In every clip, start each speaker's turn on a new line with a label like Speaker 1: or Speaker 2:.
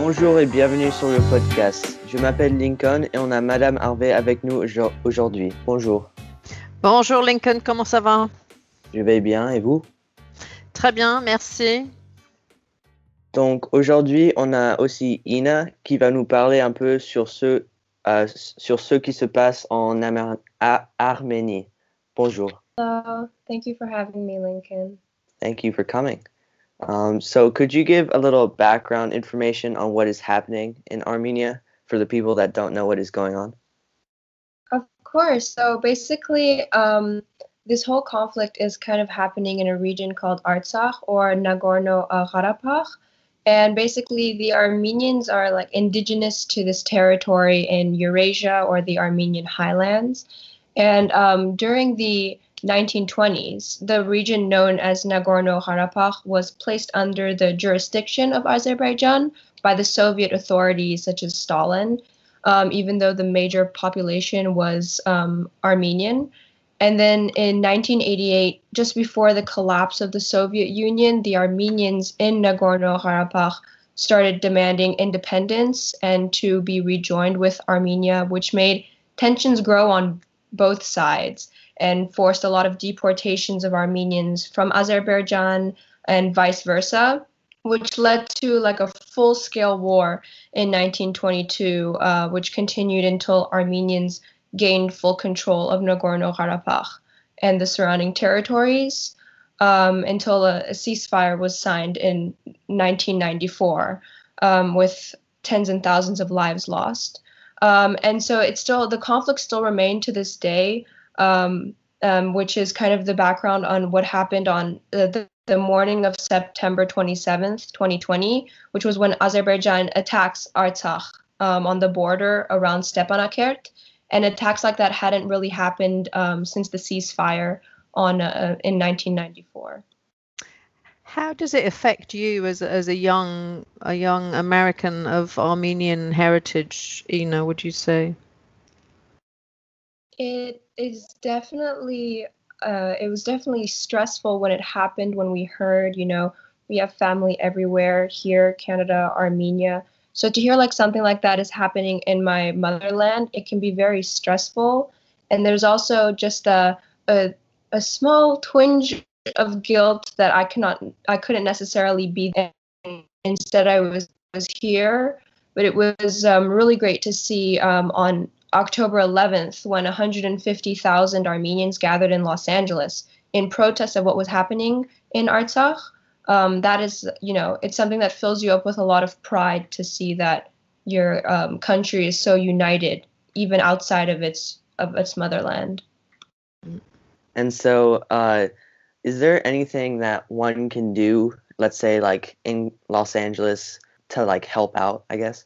Speaker 1: Bonjour et bienvenue sur le podcast. Je m'appelle Lincoln et on a Madame Harvey avec nous aujourd'hui. Bonjour.
Speaker 2: Bonjour Lincoln, comment ça va?
Speaker 1: Je vais bien et vous?
Speaker 2: Très bien, merci.
Speaker 1: Donc aujourd'hui, on a aussi Ina qui va nous parler un peu sur ce, euh, sur ce qui se passe en Arménie. Bonjour.
Speaker 3: Hello, thank you for having me, Lincoln.
Speaker 1: Thank you for coming. Um, so, could you give a little background information on what is happening in Armenia for the people that don't know what is going on?
Speaker 3: Of course. So, basically, um, this whole conflict is kind of happening in a region called Artsakh or Nagorno Karabakh. And basically, the Armenians are like indigenous to this territory in Eurasia or the Armenian highlands. And um, during the 1920s, the region known as Nagorno Karabakh was placed under the jurisdiction of Azerbaijan by the Soviet authorities, such as Stalin, um, even though the major population was um, Armenian. And then in 1988, just before the collapse of the Soviet Union, the Armenians in Nagorno Karabakh started demanding independence and to be rejoined with Armenia, which made tensions grow on both sides and forced a lot of deportations of Armenians from Azerbaijan and vice versa, which led to like a full scale war in 1922, uh, which continued until Armenians gained full control of Nagorno Karabakh and the surrounding territories um, until a, a, ceasefire was signed in 1994 um, with tens and thousands of lives lost. Um, and so it's still, the conflict still remained to this day, um, um, which is kind of the background on what happened on the, the morning of September 27th, 2020, which was when Azerbaijan attacks Artsakh um, on the border around Stepanakert and attacks like that hadn't really happened um, since the ceasefire on uh, in 1994.
Speaker 2: How does it affect you as as a young a young American of Armenian heritage, Ina? Would you say?
Speaker 3: It is definitely uh, it was definitely stressful when it happened when we heard you know we have family everywhere here canada armenia so to hear like something like that is happening in my motherland, it can be very stressful. And there's also just a a, a small twinge of guilt that I cannot I couldn't necessarily be there. Instead, I was was here. But it was um, really great to see um, on October 11th when 150,000 Armenians gathered in Los Angeles in protest of what was happening in Artsakh um, that is, you know, it's something that fills you up with a lot of pride to see that your um, country is so united, even outside of its of its motherland.
Speaker 1: And so, uh, is there anything that one can do, let's say, like in Los Angeles, to like help out? I guess.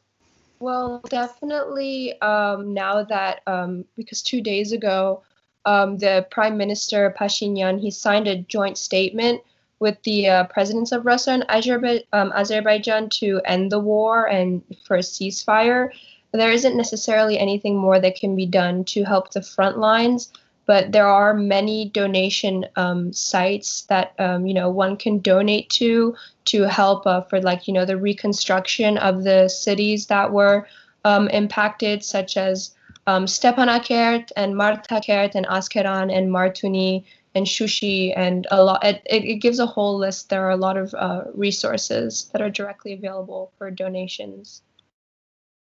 Speaker 3: Well, definitely. Um, now that um, because two days ago, um, the Prime Minister Pashinyan he signed a joint statement with the uh, presidents of Russia and Azerbaijan, um, Azerbaijan to end the war and for a ceasefire. There isn't necessarily anything more that can be done to help the front lines, but there are many donation um, sites that um, you know one can donate to to help uh, for like you know the reconstruction of the cities that were um, impacted, such as um, Stepanakert and Martakert and Askeran and Martuni and Shushi and a lot. It, it gives a whole list. There are a lot of uh, resources that are directly available for donations.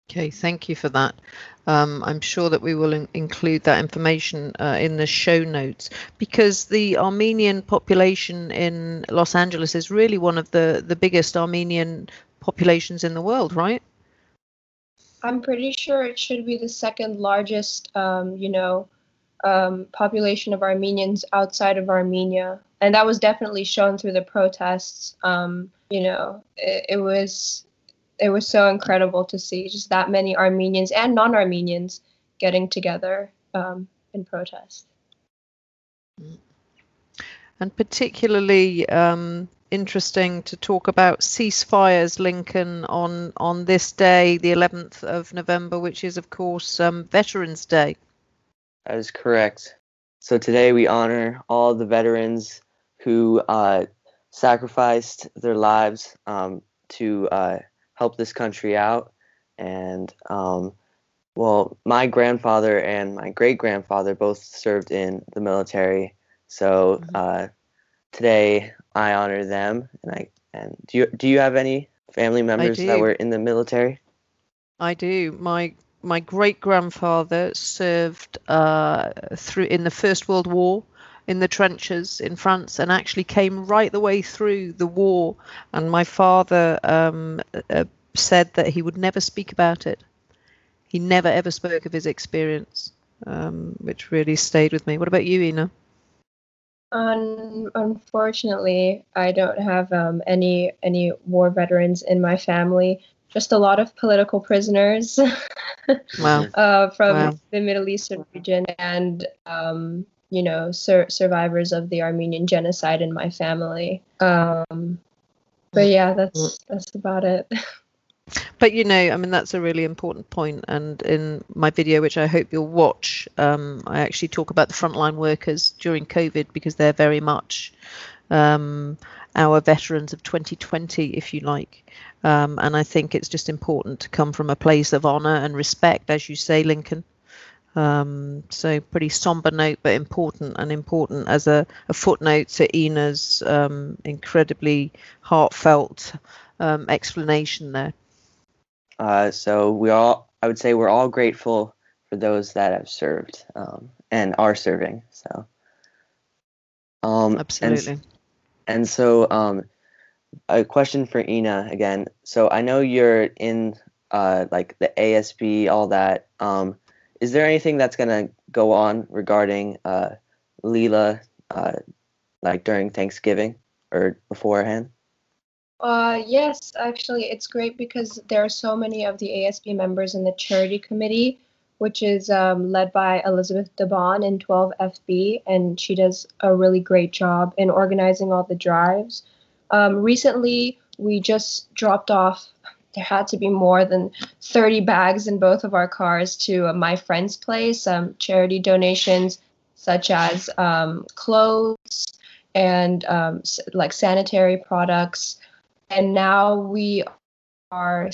Speaker 2: Okay, thank you for that. Um, I'm sure that we will in- include that information uh, in the show notes because the Armenian population in Los Angeles is really one of the, the biggest Armenian populations in the world, right?
Speaker 3: I'm pretty sure it should be the second largest, um, you know, um, population of Armenians outside of Armenia, and that was definitely shown through the protests. Um, you know, it, it, was it was so incredible to see just that many Armenians and non-Armenians getting together um, in protest.
Speaker 2: And particularly um, interesting to talk about ceasefires, Lincoln, on on this day, the 11th of November, which is of course um, Veterans Day.
Speaker 1: That is correct. So today we honor all the veterans who uh, sacrificed their lives um, to uh, help this country out. And um, well, my grandfather and my great grandfather both served in the military. So
Speaker 2: Mhm.
Speaker 1: uh, today I honor them. And I and do you do you have any family members that were in the military?
Speaker 2: I do. My my great grandfather served uh, through in the First World War in the trenches in France and actually came right the way through the war. And my father um, uh, said that he would never speak about it. He never ever spoke of his experience, um, which really stayed with me. What about you, Ina?
Speaker 3: Un- unfortunately, I don't have um, any any war veterans in my family. Just a lot of political prisoners
Speaker 2: Wow.
Speaker 3: uh, from
Speaker 2: Wow.
Speaker 3: the Middle Eastern region, and um, you know, sur- survivors of the Armenian genocide in my family. Um, but yeah, that's that's about it.
Speaker 2: But you know, I mean, that's a really important point. And in my video, which I hope you'll watch, um, I actually talk about the frontline workers during COVID because they're very much um, our veterans of 2020, if you like. Um, and I think it's just important to come from a place of honour and respect, as you say, Lincoln. Um, so pretty somber note, but important and important as a, a footnote to Ina's um, incredibly heartfelt um, explanation there.
Speaker 1: Uh, so we all, I would say, we're all grateful for those that have served um, and are serving. So, um, and-
Speaker 2: Absolutely.
Speaker 1: And, so, um, a question for Ina again. So I know you're in uh, like the ASB, all that. Um, is there anything that's gonna go on regarding uh, LILA, uh, like during Thanksgiving or beforehand?
Speaker 3: Uh, yes, actually, it's great because there are so many of the ASB members in the charity committee, which is um, led by Elizabeth DeBon in 12FB, and she does a really great job in organizing all the drives. Um, recently, we just dropped off, there had to be more than 30 bags in both of our cars to uh, my friend's place, um, charity donations such as um, clothes and um, like sanitary products. And now we are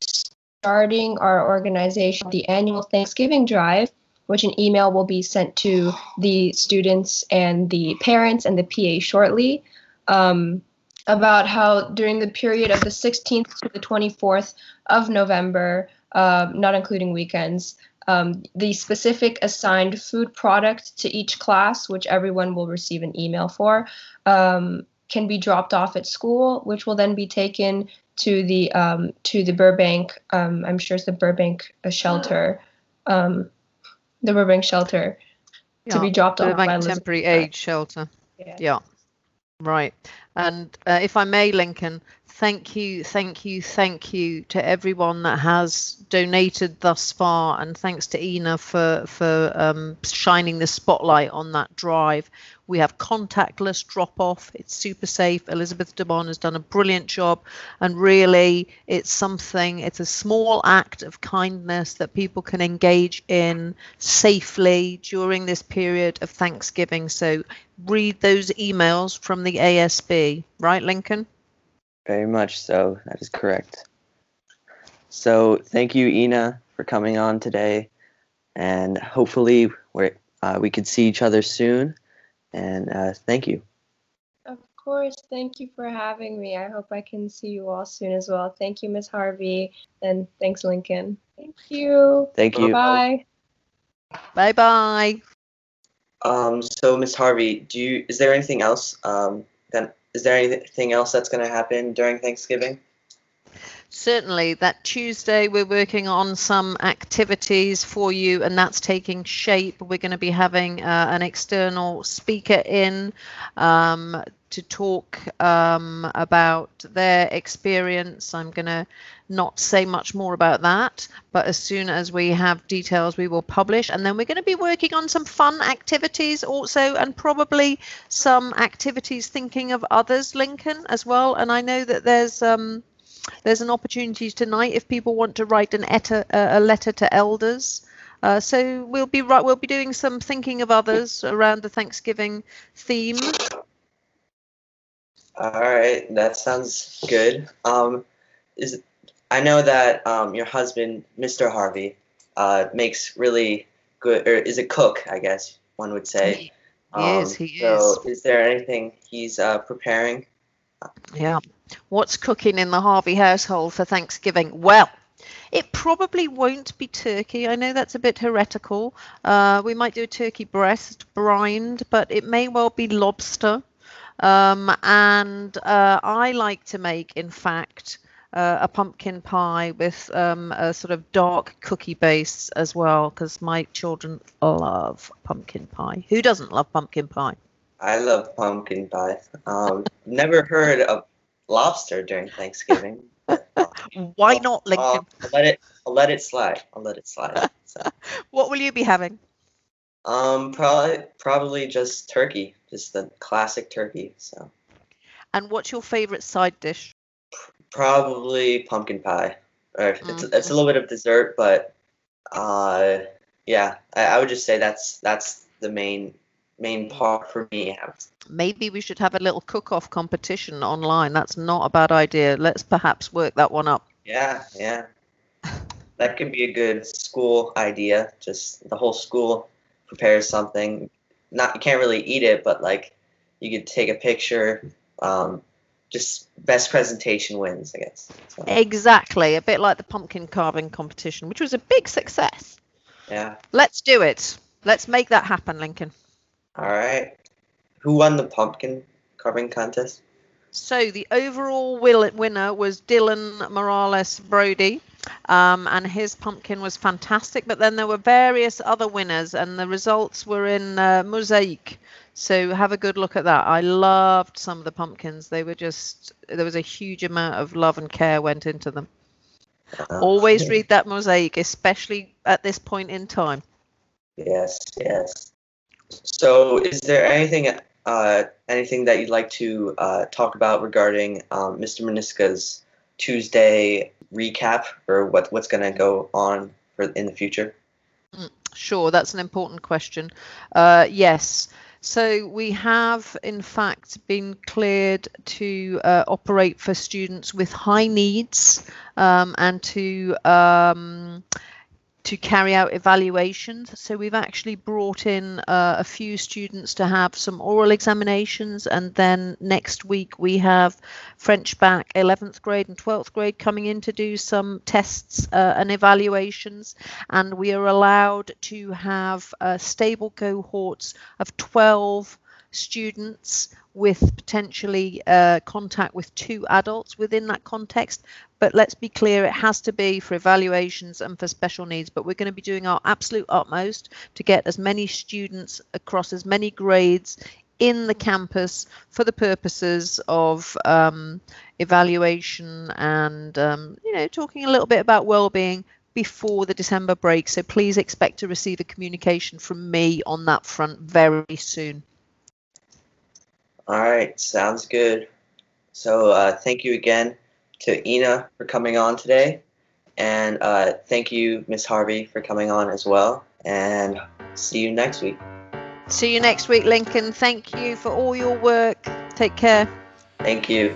Speaker 3: starting our organization the annual thanksgiving drive which an email will be sent to the students and the parents and the pa shortly. Um, about how during the period of the 16th to the 24th of november um, not including weekends um, the specific assigned food product to each class which everyone will receive an email for um, can be dropped off at school, which will then be taken to the um, to the Burbank. Um, I'm sure it's the Burbank uh, shelter, um, the Burbank shelter, to be dropped off by
Speaker 2: Burbank
Speaker 3: Elizabeth.
Speaker 2: Temporary Aid Shelter.
Speaker 3: Yeah.
Speaker 2: Yeah, right. And uh, if I may, Lincoln, thank you, thank you, thank you to everyone that has donated thus far, and thanks to Ina for for um, shining the spotlight on that drive. We have contactless drop off. It's super safe. Elizabeth Debon has done a brilliant job, and really, it's something. It's a small act of kindness that people can engage in safely during this period of Thanksgiving. So read those emails from the ASB, right, Lincoln?
Speaker 1: Very much so. That is correct. So thank you, Ina, for coming on today, and hopefully we're, uh, we could see each other soon. And uh, thank you.
Speaker 3: Of course. Thank you for having me. I hope I can see you all soon as well. Thank you, Miss Harvey, and thanks, Lincoln. Thank you.
Speaker 1: Thank you.
Speaker 3: Bye.
Speaker 2: Bye bye.
Speaker 1: Um, so, Miss Harvey, do you is there anything else? Um, that is there anything else that's going to happen during Thanksgiving?
Speaker 2: Certainly, that Tuesday we're working on some activities for you, and that's taking shape. We're going to be having uh, an external speaker in um, to talk um, about their experience. I'm going to not say much more about that, but as soon as we have details, we will publish. And then we're going to be working on some fun activities also, and probably some activities thinking of others, Lincoln, as well. And I know that there's um, there's an opportunity tonight if people want to write an uh, a letter to elders. Uh, so we'll be right. We'll be doing some thinking of others around the Thanksgiving theme.
Speaker 1: All right, that sounds good. Um, is I know that um, your husband, Mr. Harvey, uh, makes really good, or is a cook, I guess one would say.
Speaker 2: He is, he
Speaker 1: so
Speaker 2: is.
Speaker 1: is there anything he's uh, preparing?
Speaker 2: Yeah. What's cooking in the Harvey household for Thanksgiving? Well, it probably won't be turkey. I know that's a bit heretical. Uh, we might do a turkey breast brined, but it may well be lobster. Um, and uh, I like to make, in fact, uh, a pumpkin pie with um, a sort of dark cookie base as well, because my children love pumpkin pie. Who doesn't love pumpkin pie?
Speaker 1: I love pumpkin pie. Um, never heard of lobster during Thanksgiving. uh,
Speaker 2: Why not, Lincoln?
Speaker 1: I'll, I'll let it. I'll let it slide. I'll let it slide. So,
Speaker 2: what will you be having?
Speaker 1: Um, probably probably just turkey, just the classic turkey. So
Speaker 2: And what's your favorite side dish?
Speaker 1: probably pumpkin pie. Or it's
Speaker 2: Mhm.
Speaker 1: it's a little bit of dessert, but uh, yeah, I, I would just say that's that's the main main part for me.
Speaker 2: Maybe we should have a little cook-off competition online. That's not a bad idea. Let's perhaps work that one up.
Speaker 1: Yeah, yeah. That could be a good school idea. Just the whole school prepares something. Not you can't really eat it, but like you could take a picture. Um, just best presentation wins, I guess. So,
Speaker 2: Exactly, a bit like the pumpkin carving competition, which was a big success.
Speaker 1: yeah.
Speaker 2: Let's do it. Let's make that happen, Lincoln.
Speaker 1: All right. Who won the pumpkin carving contest?
Speaker 2: So the overall will- winner was Dylan Morales Brody, um, and his pumpkin was fantastic. But then there were various other winners, and the results were in uh, mosaic. So have a good look at that. I loved some of the pumpkins. They were just there was a huge amount of love and care went into them.
Speaker 1: Uh,
Speaker 2: Always read that mosaic, especially at this point in time.
Speaker 1: Yes, yes. So, is there anything, uh, anything that you'd like to uh, talk about regarding um, Mr. Meniska's Tuesday recap, or what what's going to go on for in the future?
Speaker 2: Sure, that's an important question. Uh, yes. So we have, in fact, been cleared to uh, operate for students with high needs um, and to um, to carry out evaluations. So we've actually brought in uh, a few students to have some oral examinations, and then next week we have French Bac 11th grade and 12th grade coming in to do some tests uh, and evaluations and we are allowed to have uh, stable cohorts of 12 students with potentially uh, contact with two adults within that context. But let's be clear, it has to be for evaluations and for special needs. But we're going to be doing our absolute utmost to get as many students across as many grades in the campus for the purposes of um, evaluation and um, you know talking a little bit about well-being before the December break. So please expect to receive a communication from me on that front very soon.
Speaker 1: All right, sounds good. So, uh, thank you again to Ina for coming on today, and uh, thank you, Miss Harvey, for coming on as well. And see you next week.
Speaker 2: See you next week, Lincoln. Thank you for all your work. Take care.
Speaker 1: Thank you.